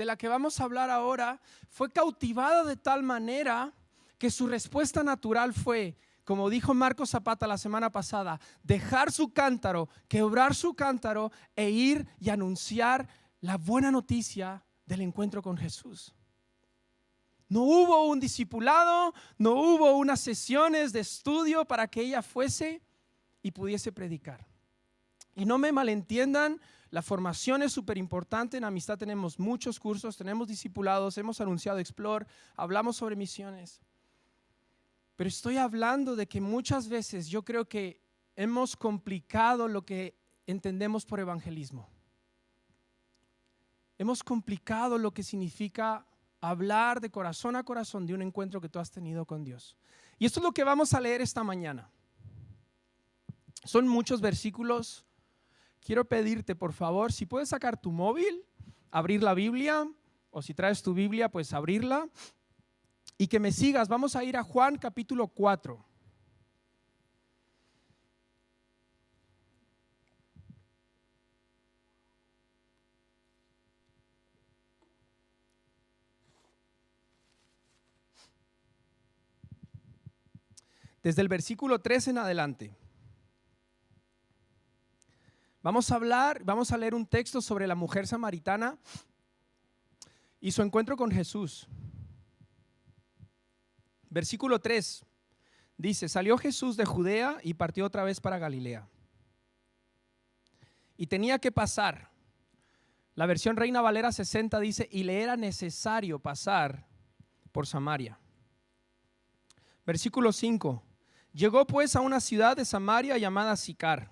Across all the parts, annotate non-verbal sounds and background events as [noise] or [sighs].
de la que vamos a hablar ahora fue cautivada de tal manera que su respuesta natural fue, como dijo Marcos Zapata la semana pasada, dejar su cántaro, quebrar su cántaro e ir y anunciar la buena noticia del encuentro con Jesús. No hubo un discipulado, no hubo unas sesiones de estudio para que ella fuese y pudiese predicar. Y no me malentiendan, la formación es súper importante. En Amistad tenemos muchos cursos, tenemos discipulados, hemos anunciado Explore, hablamos sobre misiones. Pero estoy hablando de que muchas veces yo creo que hemos complicado lo que entendemos por evangelismo. Hemos complicado lo que significa hablar de corazón a corazón de un encuentro que tú has tenido con Dios. Y esto es lo que vamos a leer esta mañana. Son muchos versículos. Quiero pedirte, por favor, si puedes sacar tu móvil, abrir la Biblia, o si traes tu Biblia, pues abrirla, y que me sigas. Vamos a ir a Juan capítulo 4. desde el versículo 3 en adelante. Vamos a hablar, vamos a leer un texto sobre la mujer samaritana y su encuentro con Jesús. Versículo 3 dice, salió Jesús de Judea y partió otra vez para Galilea. Y tenía que pasar. La versión Reina Valera 60 dice, y le era necesario pasar por Samaria. Versículo 5. Llegó pues a una ciudad de Samaria llamada Sicar.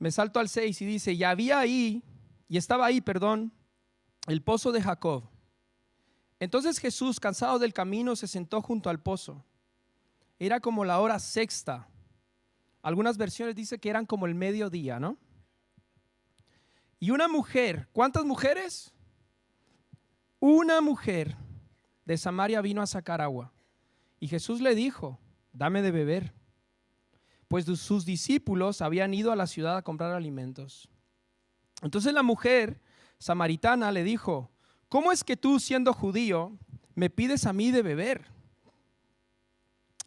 Me salto al 6 y dice, y había ahí, y estaba ahí, perdón, el pozo de Jacob. Entonces Jesús, cansado del camino, se sentó junto al pozo. Era como la hora sexta. Algunas versiones dicen que eran como el mediodía, ¿no? Y una mujer, ¿cuántas mujeres? Una mujer de Samaria vino a sacar agua. Y Jesús le dijo, dame de beber, pues sus discípulos habían ido a la ciudad a comprar alimentos. Entonces la mujer samaritana le dijo, ¿cómo es que tú siendo judío me pides a mí de beber?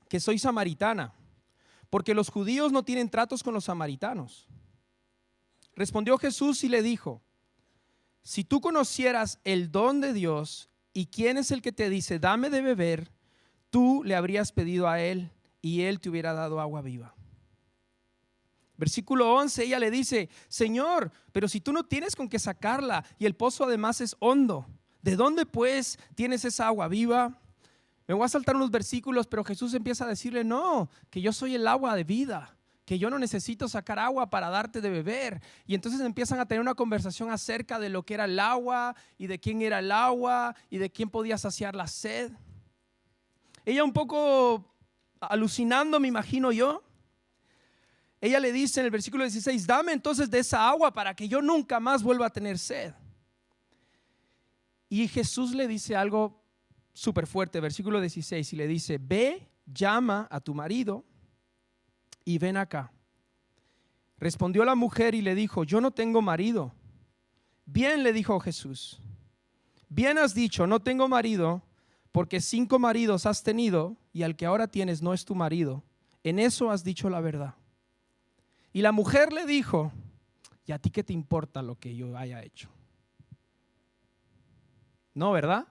Que soy samaritana, porque los judíos no tienen tratos con los samaritanos. Respondió Jesús y le dijo, si tú conocieras el don de Dios y quién es el que te dice, dame de beber, tú le habrías pedido a él y él te hubiera dado agua viva. Versículo 11, ella le dice, Señor, pero si tú no tienes con qué sacarla y el pozo además es hondo, ¿de dónde pues tienes esa agua viva? Me voy a saltar unos versículos, pero Jesús empieza a decirle, no, que yo soy el agua de vida, que yo no necesito sacar agua para darte de beber. Y entonces empiezan a tener una conversación acerca de lo que era el agua y de quién era el agua y de quién podía saciar la sed. Ella un poco alucinando, me imagino yo. Ella le dice en el versículo 16, dame entonces de esa agua para que yo nunca más vuelva a tener sed. Y Jesús le dice algo súper fuerte, versículo 16, y le dice, ve, llama a tu marido y ven acá. Respondió la mujer y le dijo, yo no tengo marido. Bien le dijo Jesús, bien has dicho, no tengo marido porque cinco maridos has tenido y al que ahora tienes no es tu marido. En eso has dicho la verdad. Y la mujer le dijo, ¿y a ti qué te importa lo que yo haya hecho? No, ¿verdad?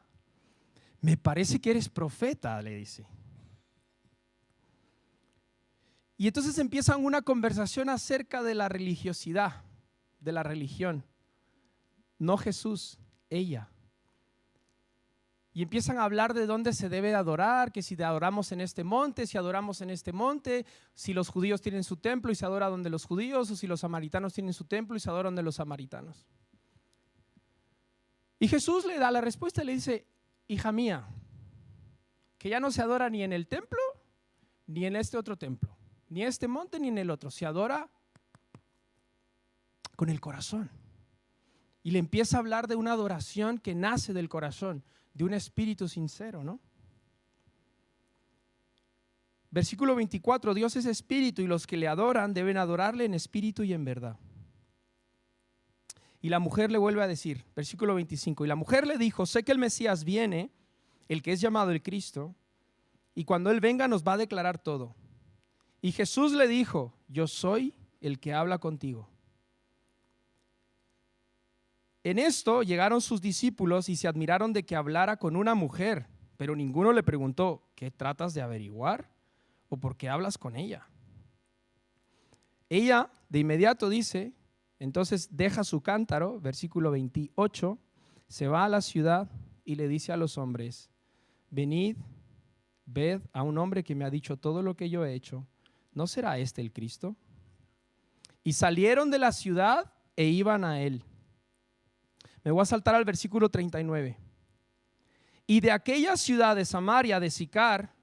Me parece que eres profeta, le dice. Y entonces empiezan una conversación acerca de la religiosidad, de la religión. No Jesús, ella y empiezan a hablar de dónde se debe adorar, que si adoramos en este monte, si adoramos en este monte, si los judíos tienen su templo y se adora donde los judíos, o si los samaritanos tienen su templo y se adora donde los samaritanos. Y Jesús le da la respuesta y le dice, hija mía, que ya no se adora ni en el templo, ni en este otro templo, ni en este monte, ni en el otro, se adora con el corazón. Y le empieza a hablar de una adoración que nace del corazón de un espíritu sincero, ¿no? Versículo 24, Dios es espíritu y los que le adoran deben adorarle en espíritu y en verdad. Y la mujer le vuelve a decir, versículo 25, y la mujer le dijo, sé que el Mesías viene, el que es llamado el Cristo, y cuando Él venga nos va a declarar todo. Y Jesús le dijo, yo soy el que habla contigo. En esto llegaron sus discípulos y se admiraron de que hablara con una mujer, pero ninguno le preguntó, ¿qué tratas de averiguar? ¿O por qué hablas con ella? Ella de inmediato dice, entonces deja su cántaro, versículo 28, se va a la ciudad y le dice a los hombres, venid, ved a un hombre que me ha dicho todo lo que yo he hecho, ¿no será este el Cristo? Y salieron de la ciudad e iban a él. Me voy a saltar al versículo 39. Y de aquella ciudad de Samaria, de Sicar,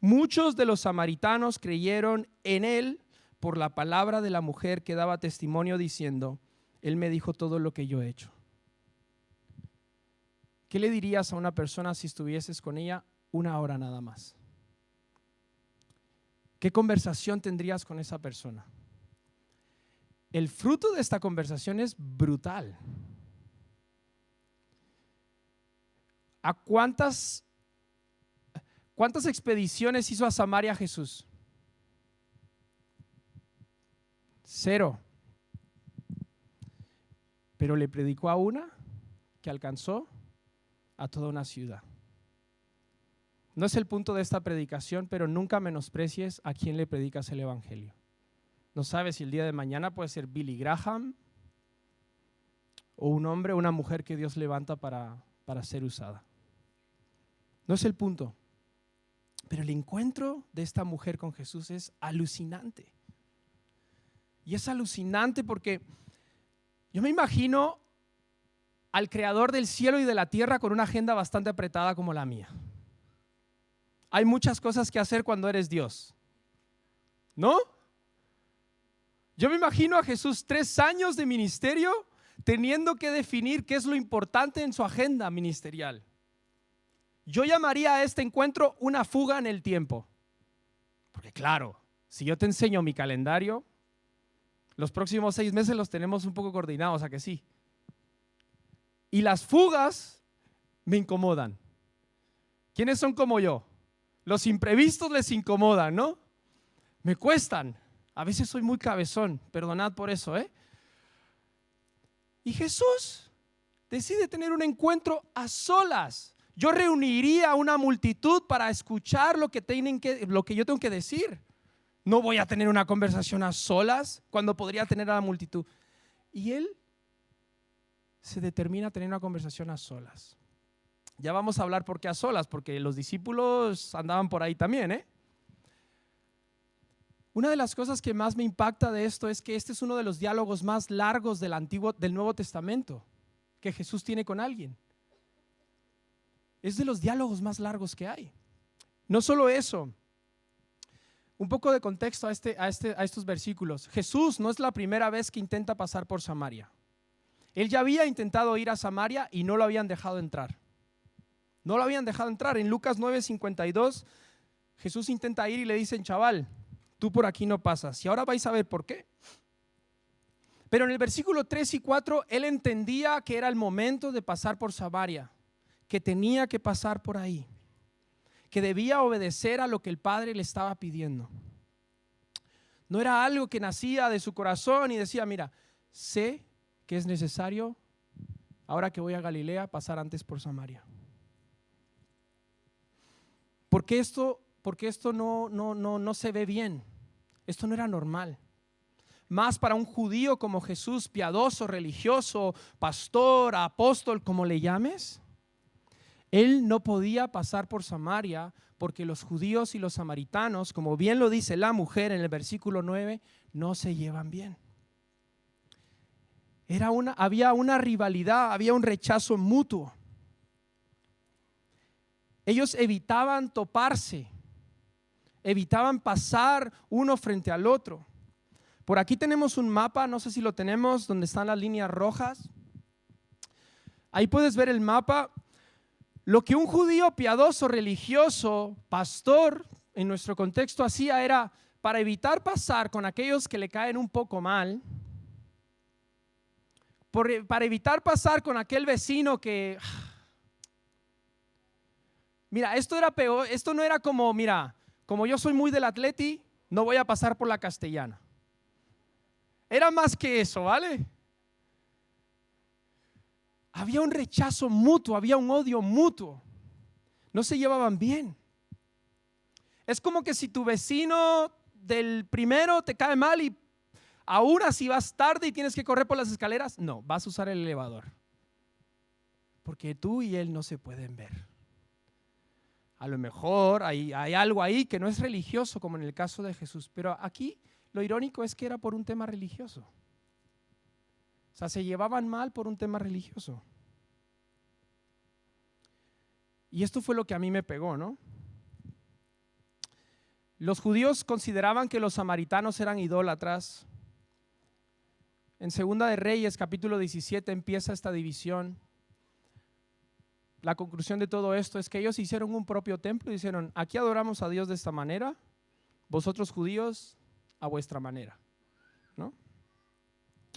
muchos de los samaritanos creyeron en él por la palabra de la mujer que daba testimonio diciendo, Él me dijo todo lo que yo he hecho. ¿Qué le dirías a una persona si estuvieses con ella una hora nada más? ¿Qué conversación tendrías con esa persona? El fruto de esta conversación es brutal. ¿A cuántas, cuántas expediciones hizo a Samaria Jesús? Cero. Pero le predicó a una que alcanzó a toda una ciudad. No es el punto de esta predicación, pero nunca menosprecies a quien le predicas el Evangelio. No sabes si el día de mañana puede ser Billy Graham o un hombre o una mujer que Dios levanta para, para ser usada. No es el punto. Pero el encuentro de esta mujer con Jesús es alucinante. Y es alucinante porque yo me imagino al creador del cielo y de la tierra con una agenda bastante apretada como la mía. Hay muchas cosas que hacer cuando eres Dios. ¿No? Yo me imagino a Jesús tres años de ministerio teniendo que definir qué es lo importante en su agenda ministerial. Yo llamaría a este encuentro una fuga en el tiempo. Porque claro, si yo te enseño mi calendario, los próximos seis meses los tenemos un poco coordinados, ¿a que sí? Y las fugas me incomodan. ¿Quiénes son como yo? Los imprevistos les incomodan, ¿no? Me cuestan. A veces soy muy cabezón, perdonad por eso, ¿eh? Y Jesús decide tener un encuentro a solas. Yo reuniría a una multitud para escuchar lo que, tienen que, lo que yo tengo que decir. No voy a tener una conversación a solas cuando podría tener a la multitud. Y él se determina a tener una conversación a solas. Ya vamos a hablar por qué a solas, porque los discípulos andaban por ahí también, ¿eh? Una de las cosas que más me impacta de esto es que este es uno de los diálogos más largos del Antiguo del Nuevo Testamento que Jesús tiene con alguien. Es de los diálogos más largos que hay. No solo eso, un poco de contexto a, este, a, este, a estos versículos. Jesús no es la primera vez que intenta pasar por Samaria. Él ya había intentado ir a Samaria y no lo habían dejado entrar. No lo habían dejado entrar. En Lucas 9:52, Jesús intenta ir y le dicen, chaval, tú por aquí no pasas. Y ahora vais a ver por qué. Pero en el versículo 3 y 4, él entendía que era el momento de pasar por Samaria, que tenía que pasar por ahí que debía obedecer a lo que el Padre le estaba pidiendo. No era algo que nacía de su corazón y decía, mira, sé que es necesario, ahora que voy a Galilea, pasar antes por Samaria. Porque esto, porque esto no, no, no, no se ve bien. Esto no era normal. Más para un judío como Jesús, piadoso, religioso, pastor, apóstol, como le llames, él no podía pasar por Samaria porque los judíos y los samaritanos, como bien lo dice la mujer en el versículo 9, no se llevan bien. Era una, había una rivalidad, había un rechazo mutuo. Ellos evitaban toparse, evitaban pasar uno frente al otro. Por aquí tenemos un mapa, no sé si lo tenemos, donde están las líneas rojas. Ahí puedes ver el mapa. Lo que un judío piadoso, religioso, pastor, en nuestro contexto hacía era, para evitar pasar con aquellos que le caen un poco mal, para evitar pasar con aquel vecino que... [sighs] Mira, esto era peor, esto no era como, mira, como yo soy muy del atleti, no voy a pasar por la castellana. Era más que eso, ¿vale? Había un rechazo mutuo, había un odio mutuo. No se llevaban bien. Es como que si tu vecino del primero te cae mal y aún así vas tarde y tienes que correr por las escaleras, no, vas a usar el elevador. Porque tú y él no se pueden ver. A lo mejor hay, hay algo ahí que no es religioso, como en el caso de Jesús, pero aquí lo irónico es que era por un tema religioso. O sea, se llevaban mal por un tema religioso. Y esto fue lo que a mí me pegó, ¿no? Los judíos consideraban que los samaritanos eran idólatras. En Segunda de Reyes, capítulo 17, empieza esta división. La conclusión de todo esto es que ellos hicieron un propio templo y dijeron, aquí adoramos a Dios de esta manera, vosotros judíos a vuestra manera. ¿no?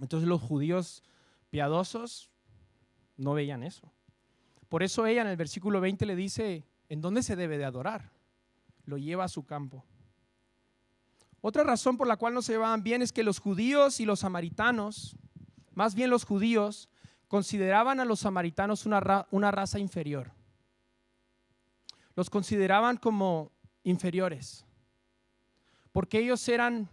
Entonces los judíos piadosos no veían eso. Por eso ella en el versículo 20 le dice, ¿en dónde se debe de adorar? Lo lleva a su campo. Otra razón por la cual no se llevaban bien es que los judíos y los samaritanos, más bien los judíos, consideraban a los samaritanos una, una raza inferior. Los consideraban como inferiores, porque ellos eran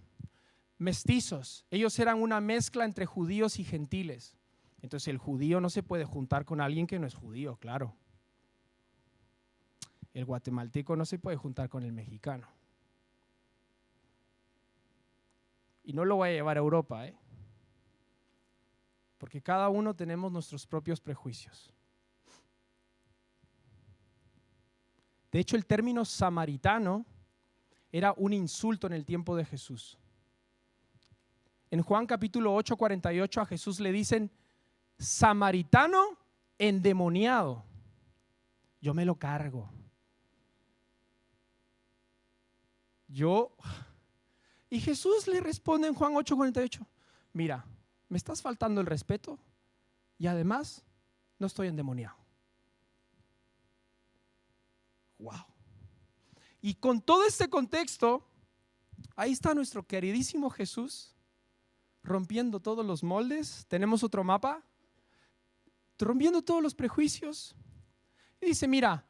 mestizos, ellos eran una mezcla entre judíos y gentiles. Entonces el judío no se puede juntar con alguien que no es judío, claro. El guatemalteco no se puede juntar con el mexicano. Y no lo voy a llevar a Europa, ¿eh? Porque cada uno tenemos nuestros propios prejuicios. De hecho, el término samaritano era un insulto en el tiempo de Jesús. En Juan capítulo 8, 48 a Jesús le dicen, samaritano endemoniado. Yo me lo cargo. Yo y Jesús le responde en Juan 8:48, mira, me estás faltando el respeto y además no estoy endemoniado. Wow. Y con todo este contexto, ahí está nuestro queridísimo Jesús rompiendo todos los moldes. Tenemos otro mapa, rompiendo todos los prejuicios. Y dice, mira,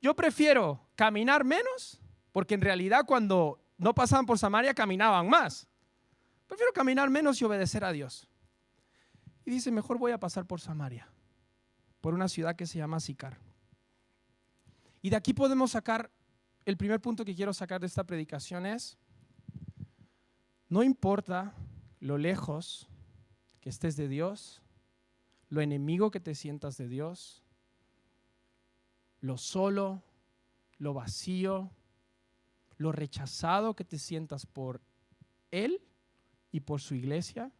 yo prefiero caminar menos, porque en realidad cuando no pasaban por Samaria, caminaban más. Prefiero caminar menos y obedecer a Dios. Y dice, mejor voy a pasar por Samaria, por una ciudad que se llama Sicar. Y de aquí podemos sacar, el primer punto que quiero sacar de esta predicación es, no importa lo lejos que estés de Dios, lo enemigo que te sientas de Dios, lo solo, lo vacío, lo rechazado que te sientas por Él y por su iglesia,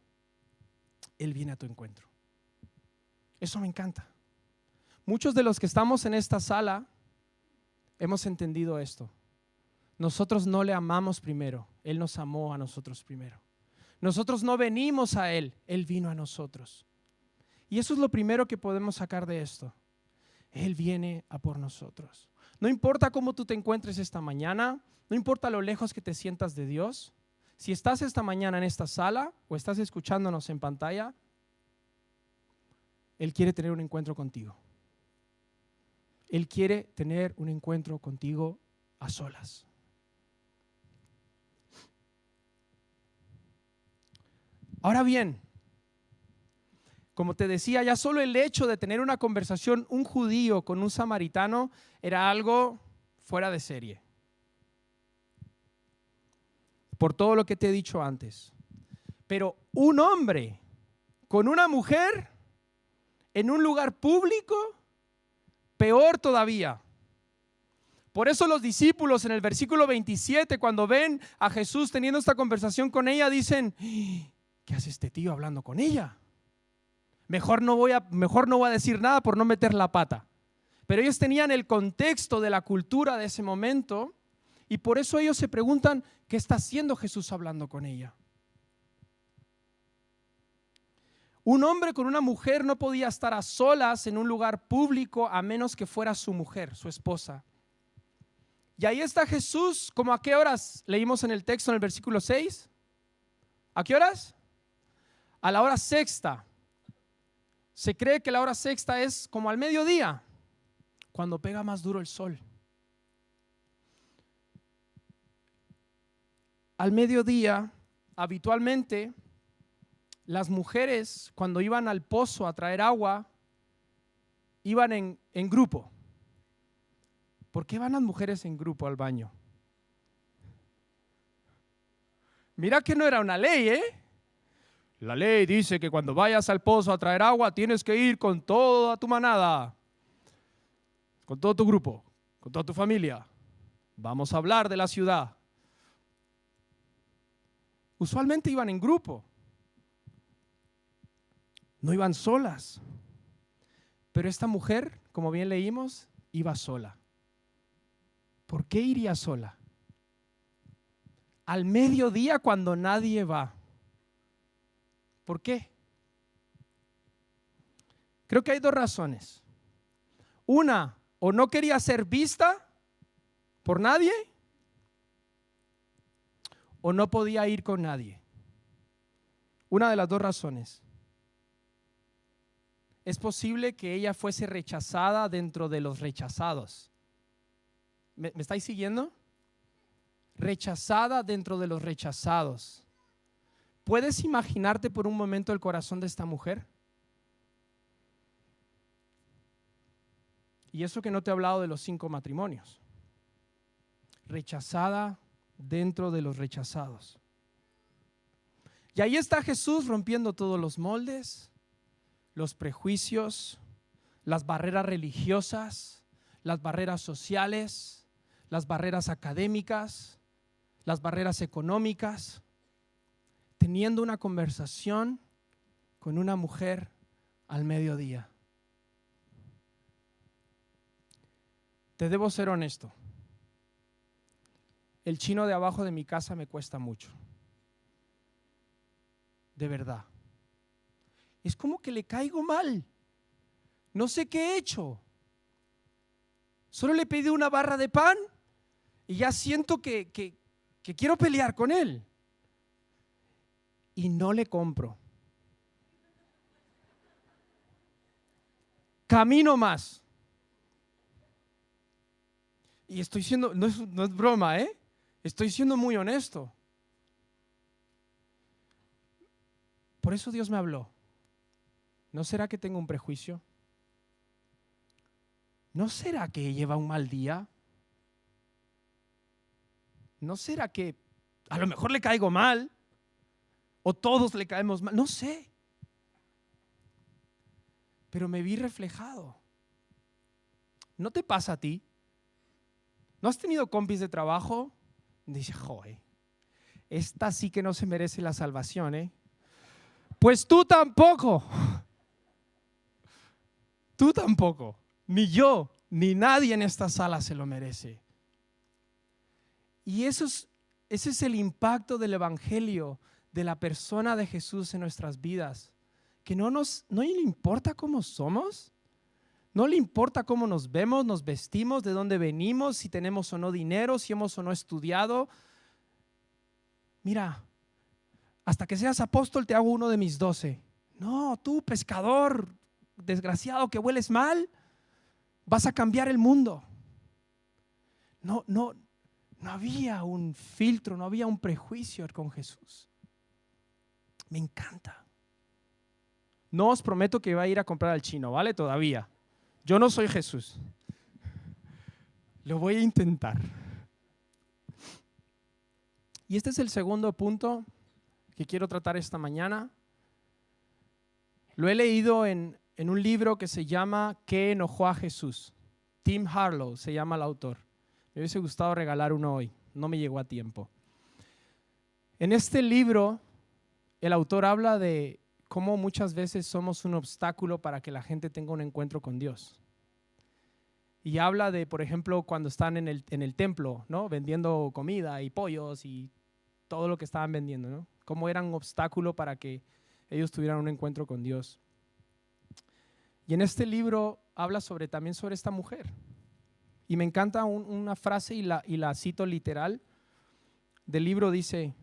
Él viene a tu encuentro. Eso me encanta. Muchos de los que estamos en esta sala hemos entendido esto. Nosotros no le amamos primero, Él nos amó a nosotros primero. Nosotros no venimos a Él, Él vino a nosotros. Y eso es lo primero que podemos sacar de esto. Él viene a por nosotros. No importa cómo tú te encuentres esta mañana, no importa lo lejos que te sientas de Dios, si estás esta mañana en esta sala o estás escuchándonos en pantalla, Él quiere tener un encuentro contigo. Él quiere tener un encuentro contigo a solas. Ahora bien, como te decía, ya solo el hecho de tener una conversación un judío con un samaritano era algo fuera de serie por todo lo que te he dicho antes. Pero un hombre con una mujer en un lugar público, peor todavía. Por eso los discípulos en el versículo 27, cuando ven a Jesús teniendo esta conversación con ella, dicen, ¿qué hace este tío hablando con ella? Mejor no voy a, mejor no voy a decir nada por no meter la pata. Pero ellos tenían el contexto de la cultura de ese momento y por eso ellos se preguntan, ¿qué está haciendo Jesús hablando con ella? Un hombre con una mujer no podía estar a solas en un lugar público a menos que fuera su mujer, su esposa. Y ahí está Jesús, como a qué horas leímos en el texto en el versículo 6. ¿A qué horas? A la hora sexta. Se cree que la hora sexta es como al mediodía, cuando pega más duro el sol. Al mediodía, habitualmente, las mujeres cuando iban al pozo a traer agua, iban en, en grupo. ¿Por qué van las mujeres en grupo al baño? Mira que no era una ley, ¿eh? La ley dice que cuando vayas al pozo a traer agua tienes que ir con toda tu manada, con todo tu grupo, con toda tu familia. Vamos a hablar de la ciudad. Usualmente iban en grupo, no iban solas. Pero esta mujer, como bien leímos, iba sola. ¿Por qué iría sola? Al mediodía cuando nadie va. ¿Por qué? Creo que hay dos razones. Una, o no quería ser vista por nadie, o no podía ir con nadie. Una de las dos razones. Es posible que ella fuese rechazada dentro de los rechazados. ¿Me, estáis siguiendo? Rechazada dentro de los rechazados. ¿Puedes imaginarte por un momento el corazón de esta mujer? Y eso que no te he hablado de los cinco matrimonios. Rechazada dentro de los rechazados. Y ahí está Jesús rompiendo todos los moldes, los prejuicios, las barreras religiosas, las barreras sociales, las barreras académicas, las barreras económicas, teniendo una conversación con una mujer al mediodía. Te debo ser honesto. El chino de abajo de mi casa me cuesta mucho. De verdad. Es como que le caigo mal. No sé qué he hecho. Solo le pedí una barra de pan y ya siento que, quiero pelear con él. Y no le compro. Camino más. Y estoy siendo, no es, no es, broma, ¿eh? Estoy siendo muy honesto. Por eso Dios me habló. ¿No será que tengo un prejuicio? ¿No será que lleva un mal día? ¿no será que a lo mejor le caigo mal? ¿O todos le caemos mal? No sé. Pero me vi reflejado. ¿No te pasa a ti? ¿No has tenido compis de trabajo? Dice, joder, esta sí que no se merece la salvación, ¿eh? Pues tú tampoco. Tú tampoco. Ni yo, ni nadie en esta sala se lo merece. Y eso es, ese es el impacto del Evangelio, de la persona de Jesús en nuestras vidas. Que no, nos, no le importa cómo somos, no le importa cómo nos vemos, nos vestimos, de dónde venimos, si tenemos o no dinero, si hemos o no estudiado. Mira, hasta que seas apóstol te hago uno de mis doce. No, tú pescador desgraciado que hueles mal, vas a cambiar el mundo. No, no, no había un filtro, no había un prejuicio con Jesús. Me encanta. No os prometo que va a ir a comprar al chino, ¿vale? Todavía. Yo no soy Jesús. Lo voy a intentar. Y este es el segundo punto que quiero tratar esta mañana. Lo he leído en, en un libro que se llama ¿Qué enojó a Jesús? Tim Harlow se llama el autor. Me hubiese gustado regalar uno hoy, no me llegó a tiempo. En este libro, el autor habla de cómo muchas veces somos un obstáculo para que la gente tenga un encuentro con Dios. Y habla de, por ejemplo, cuando están en el, en el templo, ¿no? Vendiendo comida y pollos y todo lo que estaban vendiendo, ¿no? Cómo eran un obstáculo para que ellos tuvieran un encuentro con Dios. Y en este libro habla sobre, también sobre esta mujer. Y me encanta una frase y la, y la cito literal del libro, dice,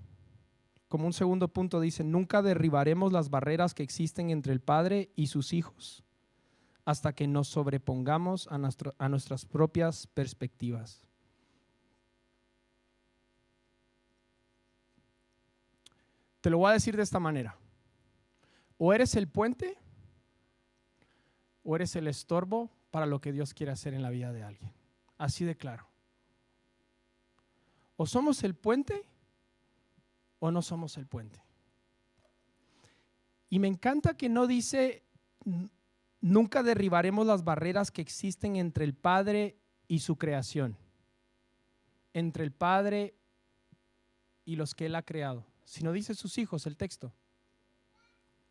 como un segundo punto, dice, nunca derribaremos las barreras que existen entre el Padre y sus hijos hasta que nos sobrepongamos a, a nuestras propias perspectivas. Te lo voy a decir de esta manera. O eres el puente o eres el estorbo para lo que Dios quiere hacer en la vida de alguien. Así de claro. O somos el puente o no somos el puente. Y me encanta que no dice, nunca derribaremos las barreras que existen entre el Padre y su creación, entre el Padre y los que Él ha creado, sino dice sus hijos el texto.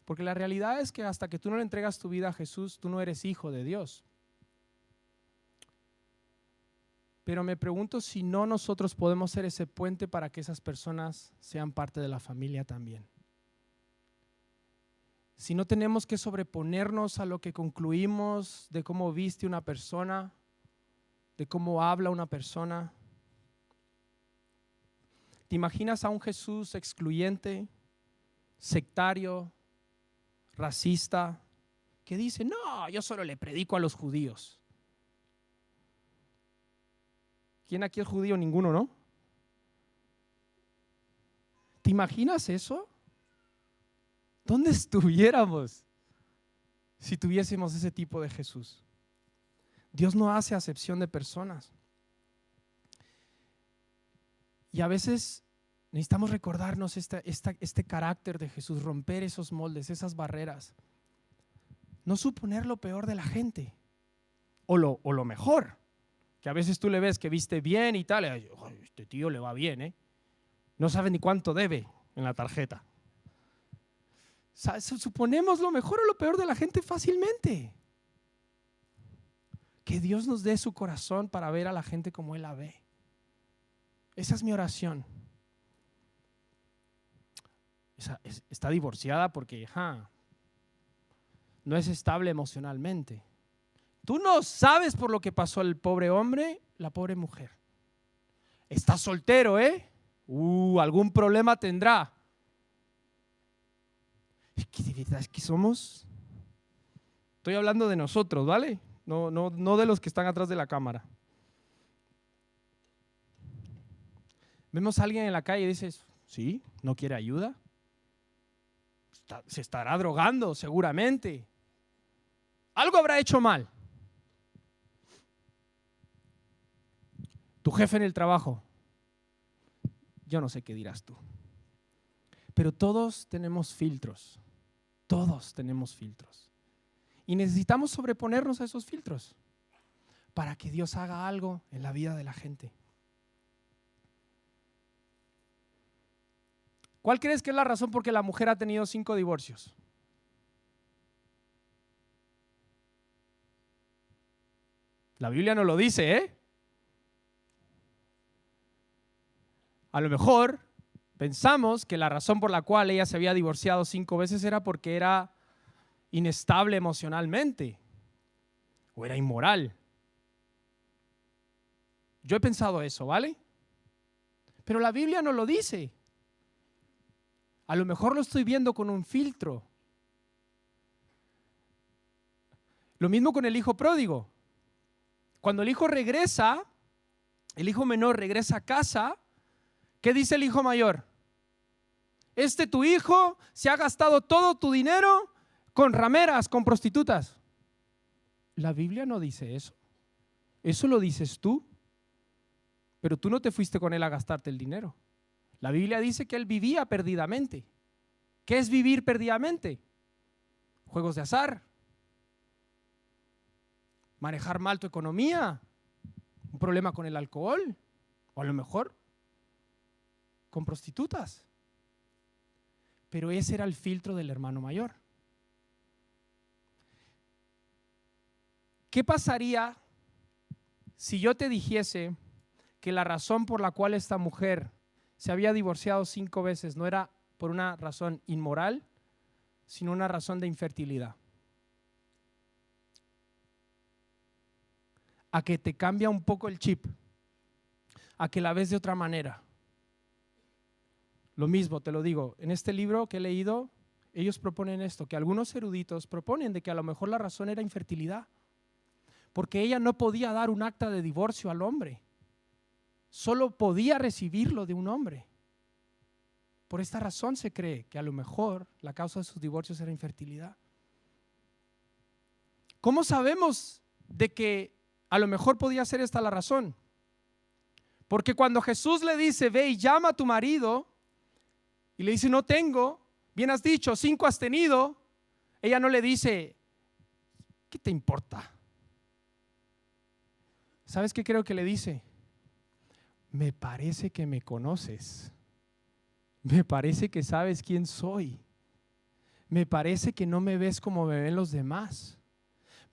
Porque la realidad es que hasta que tú no le entregas tu vida a Jesús, tú no eres hijo de Dios. Pero me pregunto si no nosotros podemos ser ese puente para que esas personas sean parte de la familia también. Si no tenemos que sobreponernos a lo que concluimos de cómo viste una persona, de cómo habla una persona. ¿Te imaginas a un Jesús excluyente, sectario, racista, que dice, no, yo solo le predico a los judíos. ¿Quién aquí es judío? Ninguno, ¿no? ¿Te imaginas eso? ¿Dónde estuviéramos si tuviésemos ese tipo de Jesús? Dios no hace acepción de personas. Y a veces Necesitamos recordarnos este carácter de Jesús, romper esos moldes, esas barreras. No suponer lo peor de la gente o lo, o lo mejor, que a veces tú le ves que viste bien y tal, y, este tío le va bien, ¿eh? No sabe ni cuánto debe en la tarjeta. Suponemos lo mejor o lo peor de la gente fácilmente. Que Dios nos dé su corazón para ver a la gente como Él la ve. Esa es mi oración está divorciada porque no es estable emocionalmente. Tú no sabes por lo que pasó el pobre hombre, la pobre mujer. Está soltero, ¿eh? Uh, algún problema tendrá. Es que de verdad somos. Estoy hablando de nosotros, ¿vale? No, no, no de los que están atrás de la cámara. Vemos a alguien en la calle y dices, sí, no quiere ayuda se estará drogando seguramente. Algo habrá hecho mal. Tu jefe en el trabajo. Yo no sé qué dirás tú. Pero todos tenemos filtros. Todos tenemos filtros. Y necesitamos sobreponernos a esos filtros para que Dios haga algo en la vida de la gente. ¿Cuál crees que es la razón por que la mujer ha tenido cinco divorcios? La Biblia no lo dice, ¿eh? A lo mejor pensamos que la razón por la cual ella se había divorciado cinco veces era porque era inestable emocionalmente o era inmoral. Yo he pensado eso, ¿vale? Pero la Biblia no lo dice. A lo mejor lo estoy viendo con un filtro. Lo mismo con el hijo pródigo. Cuando el hijo regresa, el hijo menor regresa a casa, ¿qué dice el hijo mayor? Este tu hijo se ha gastado todo tu dinero con rameras, con prostitutas. La Biblia no dice eso. Eso lo dices tú. Pero tú no te fuiste con él a gastarte el dinero. La Biblia dice que él vivía perdidamente. ¿Qué es vivir perdidamente? Juegos de azar, manejar mal tu economía, un problema con el alcohol, o a lo mejor con prostitutas. Pero ese era el filtro del hermano mayor. ¿Qué pasaría si yo te dijese que la razón por la cual esta mujer se había divorciado cinco veces no era por una razón inmoral, sino una razón de infertilidad. A que te cambia un poco el chip, a que la ves de otra manera. Lo mismo, te lo digo, en este libro que he leído, ellos proponen esto, que algunos eruditos proponen de que a lo mejor la razón era infertilidad, porque ella no podía dar un acta de divorcio al hombre, solo podía recibirlo de un hombre. Por esta razón se cree que a lo mejor la causa de sus divorcios era infertilidad. ¿Cómo sabemos de que a lo mejor podía ser esta la razón? Porque cuando Jesús le dice, ve y llama a tu marido, y le dice, no tengo, bien has dicho, cinco has tenido, ella no le dice, ¿qué te importa? ¿Sabes qué creo que le dice? Me parece que me conoces. Me parece que sabes quién soy. Me parece que no me ves como me ven los demás.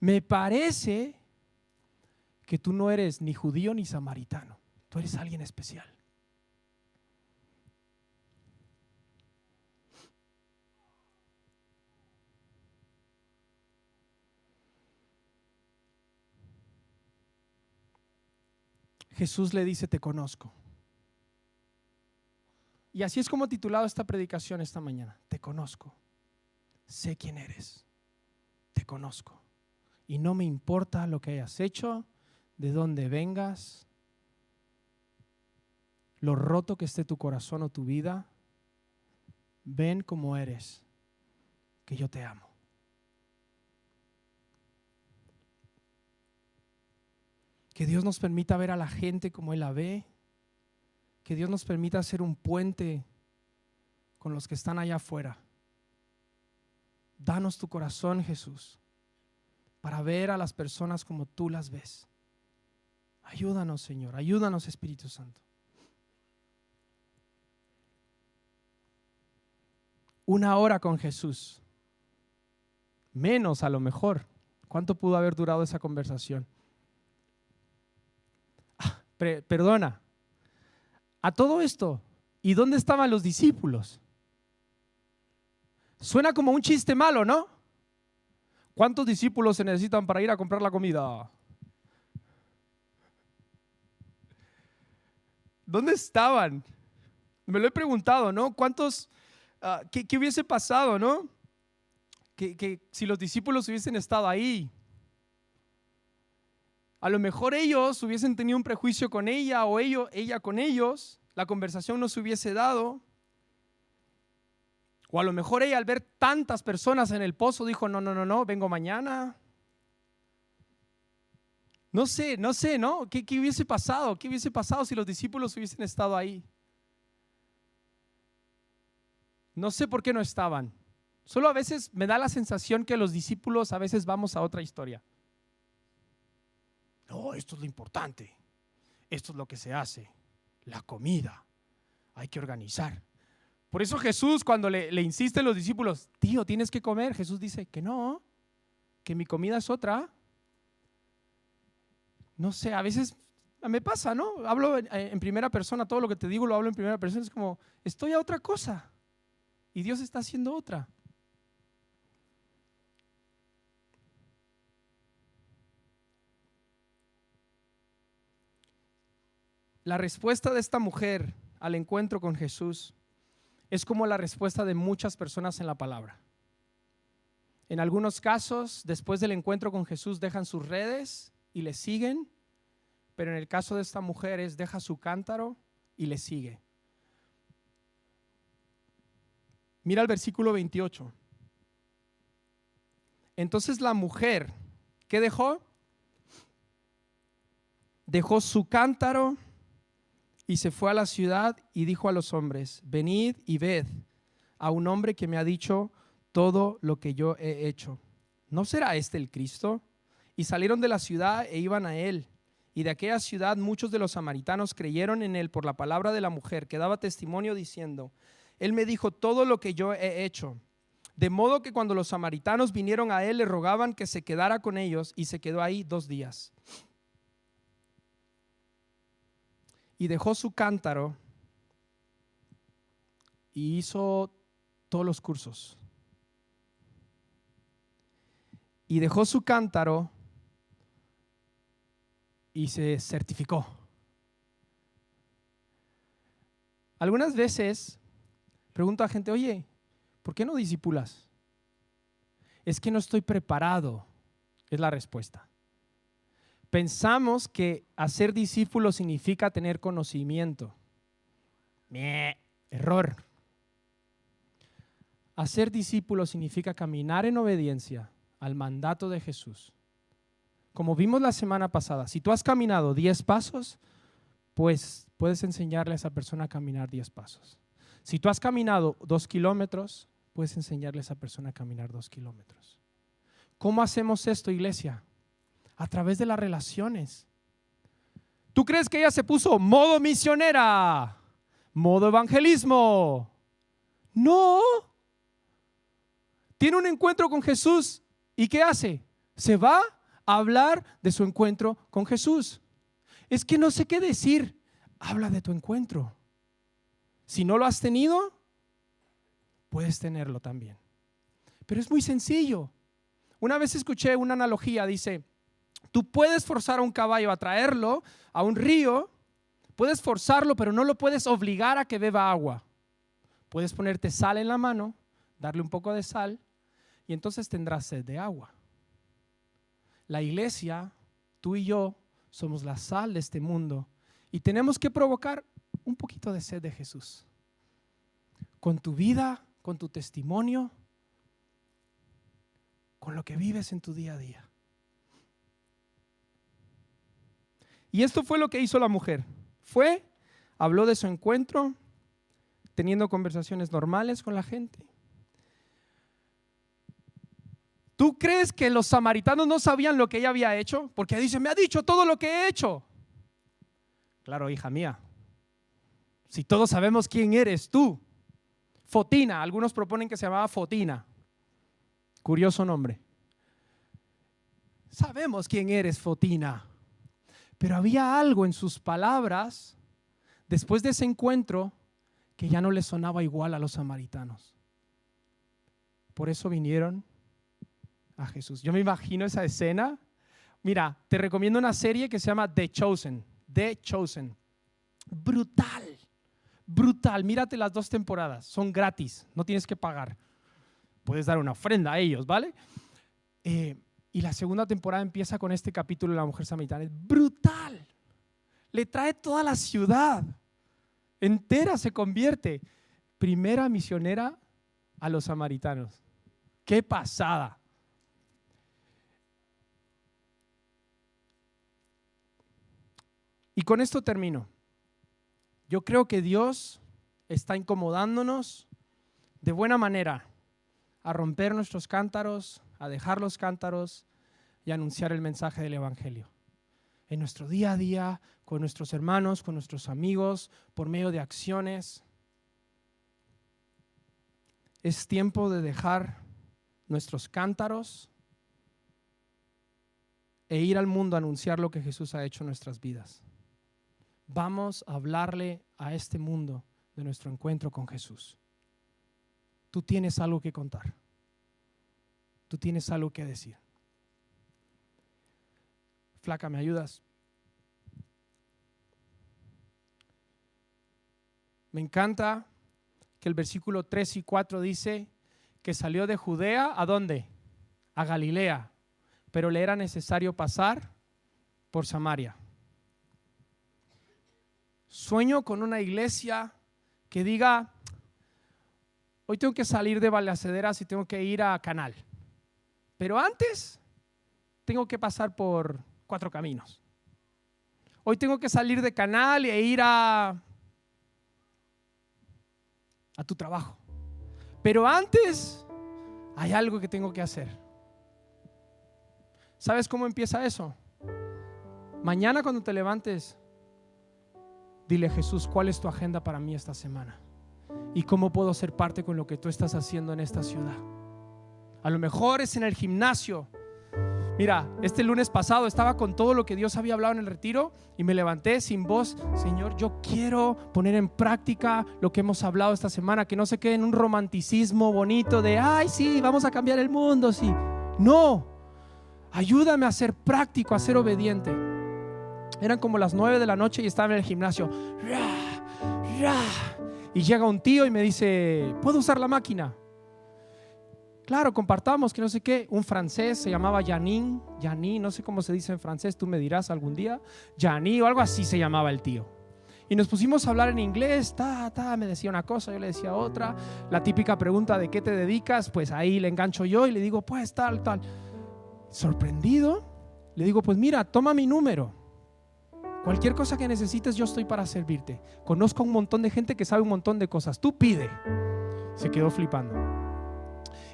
Me parece que tú no eres ni judío ni samaritano. Tú eres alguien especial. Jesús le dice, te conozco. Y así es como titulado esta predicación esta mañana. Te conozco. Sé quién eres. Te conozco. Y no me importa lo que hayas hecho, de dónde vengas, lo roto que esté tu corazón o tu vida. Ven como eres, que yo te amo. Que Dios nos permita ver a la gente como Él la ve. Que Dios nos permita hacer un puente con los que están allá afuera. Danos tu corazón, Jesús, para ver a las personas como tú las ves. Ayúdanos, Señor. Ayúdanos, Espíritu Santo. Una hora con Jesús. Menos a lo mejor. ¿Cuánto pudo haber durado esa conversación? Perdona, a todo esto, ¿y dónde estaban los discípulos? Suena como un chiste malo, ¿no? ¿Cuántos discípulos se necesitan para ir a comprar la comida? ¿Dónde estaban? Me lo he preguntado, ¿no? ¿Cuántos, ah, qué, hubiese pasado, ¿no? Que, si los discípulos hubiesen estado ahí, a lo mejor ellos hubiesen tenido un prejuicio con ella o ella con ellos, la conversación no se hubiese dado. O a lo mejor ella al ver tantas personas en el pozo dijo, no, no, no, no, vengo mañana. No sé, no sé, ¿no? ¿Qué, ¿Qué, hubiese pasado? ¿Qué hubiese pasado si los discípulos hubiesen estado ahí? No sé por qué no estaban. Solo a veces me da la sensación que los discípulos a veces vamos a otra historia. No, esto es lo importante. Esto es lo que se hace. La comida. Hay que organizar. Por eso Jesús cuando le, le insiste a los discípulos, tío, tienes que comer, Jesús dice que no, que mi comida es otra. No sé, a veces me pasa, ¿no? Hablo en, en, primera persona, todo lo que te digo lo hablo en primera persona, es como, estoy a otra cosa y Dios está haciendo otra. La respuesta de esta mujer al encuentro con Jesús es como la respuesta de muchas personas en la palabra. En algunos casos, después del encuentro con Jesús, dejan sus redes y le siguen, pero en el caso de esta mujer es deja su cántaro y le sigue. Mira el versículo 28. Entonces la mujer, ¿qué dejó? Dejó su cántaro y se fue a la ciudad y dijo a los hombres, venid y ved a un hombre que me ha dicho todo lo que yo he hecho. ¿No será este el Cristo? Y salieron de la ciudad e iban a él. Y de aquella ciudad muchos de los samaritanos creyeron en él por la palabra de la mujer, que daba testimonio diciendo, él me dijo todo lo que yo he hecho. De modo que cuando los samaritanos vinieron a él, le rogaban que se quedara con ellos y se quedó ahí dos días. Y dejó su cántaro y hizo todos los cursos. y dejó su cántaro y se certificó. Algunas veces pregunto a gente, oye, ¿por qué no disipulas? Es que no estoy preparado, es la respuesta. Pensamos que hacer discípulo significa tener conocimiento. error. Hacer discípulo significa caminar en obediencia al mandato de Jesús. Como vimos la semana pasada, si tú has caminado 10 pasos, pues puedes enseñarle a esa persona a caminar 10 pasos. Si tú has caminado 2 kilómetros, puedes enseñarle a esa persona a caminar 2 kilómetros. ¿Cómo hacemos esto, iglesia? A través de las relaciones. ¿Tú crees que ella se puso modo misionera? Modo evangelismo. No. Tiene un encuentro con Jesús y ¿qué hace? Se va a hablar de su encuentro con Jesús. Es que no sé qué decir. Habla de tu encuentro. Si no lo has tenido, puedes tenerlo también. Pero es muy sencillo. Una vez escuché una analogía, dice, tú puedes forzar a un caballo a traerlo a un río, puedes forzarlo, pero no lo puedes obligar a que beba agua. Puedes ponerte sal en la mano, darle un poco de sal, y entonces tendrás sed de agua. La iglesia, tú y yo, somos la sal de este mundo y tenemos que provocar un poquito de sed de Jesús. Con tu vida, con tu testimonio, con lo que vives en tu día a día. Y esto fue lo que hizo la mujer. Fue, habló de su encuentro, teniendo conversaciones normales con la gente. ¿Tú crees que los samaritanos no sabían lo que ella había hecho? Porque dice, me ha dicho todo lo que he hecho. Claro, hija mía, si todos sabemos quién eres tú. Fotina, algunos proponen que se llamaba Fotina. Curioso nombre. Sabemos quién eres, Fotina. Pero había algo en sus palabras después de ese encuentro que ya no le sonaba igual a los samaritanos. Por eso vinieron a Jesús. Yo me imagino esa escena. Mira, te recomiendo una serie que se llama The Chosen. The Chosen. Brutal, brutal. Mírate las dos temporadas. Son gratis, no tienes que pagar. Puedes dar una ofrenda a ellos, ¿vale? Eh, y la segunda temporada empieza con este capítulo de la mujer samaritana. Es brutal. Le trae toda la ciudad. Entera se convierte. Primera misionera a los samaritanos. Qué pasada. Y con esto termino. Yo creo que Dios está incomodándonos de buena manera a romper nuestros cántaros, a dejar los cántaros y a anunciar el mensaje del Evangelio. En nuestro día a día, con nuestros hermanos, con nuestros amigos, por medio de acciones. Es tiempo de dejar nuestros cántaros e ir al mundo a anunciar lo que Jesús ha hecho en nuestras vidas vamos a hablarle a este mundo de nuestro encuentro con Jesús. Tú tienes algo que contar. Tú tienes algo que decir. Flaca, ¿me ayudas? Me encanta que el versículo 3 y 4 dice que salió de Judea a dónde? A Galilea, pero le era necesario pasar por Samaria. Sueño con una iglesia que diga, hoy tengo que salir de Balacederas y tengo que ir a Canal. Pero antes tengo que pasar por cuatro caminos. Hoy tengo que salir de Canal e ir a, a tu trabajo. Pero antes hay algo que tengo que hacer. ¿Sabes cómo empieza eso? Mañana cuando te levantes, Dile Jesús, ¿cuál es tu agenda para mí esta semana? ¿Y cómo puedo ser parte con lo que tú estás haciendo en esta ciudad? A lo mejor es en el gimnasio. Mira, este lunes pasado estaba con todo lo que Dios había hablado en el retiro y me levanté sin voz. Señor, yo quiero poner en práctica lo que hemos hablado esta semana, que no se quede en un romanticismo bonito de, ay, sí, vamos a cambiar el mundo, sí. No, ayúdame a ser práctico, a ser obediente. Eran como las nueve de la noche y estaba en el gimnasio. Y llega un tío y me dice, ¿puedo usar la máquina? Claro, compartamos, que no sé qué. Un francés se llamaba Janin, Janin, no sé cómo se dice en francés, tú me dirás algún día. Janin o algo así se llamaba el tío. Y nos pusimos a hablar en inglés, ta, ta, me decía una cosa, yo le decía otra. La típica pregunta de qué te dedicas, pues ahí le engancho yo y le digo, pues tal, tal. Sorprendido, le digo, pues mira, toma mi número. Cualquier cosa que necesites, yo estoy para servirte. Conozco a un montón de gente que sabe un montón de cosas. Tú pide. Se quedó flipando.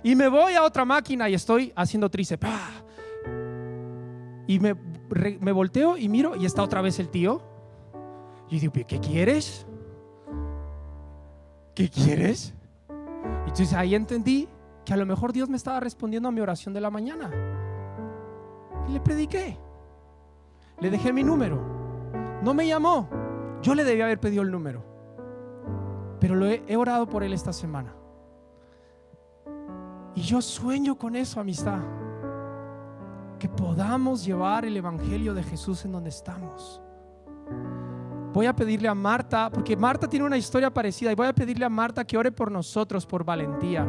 Y me voy a otra máquina y estoy haciendo tríceps. Y me, me volteo y miro y está otra vez el tío. Y digo, ¿qué quieres? ¿Qué quieres? Entonces ahí entendí que a lo mejor Dios me estaba respondiendo a mi oración de la mañana. Y le prediqué. Le dejé mi número. No me llamó. Yo le debía haber pedido el número. Pero lo he, orado por él esta semana. Y yo sueño con eso, amistad. Que podamos llevar el Evangelio de Jesús en donde estamos. Voy a pedirle a Marta, porque Marta tiene una historia parecida, y voy a pedirle a Marta que ore por nosotros, por valentía.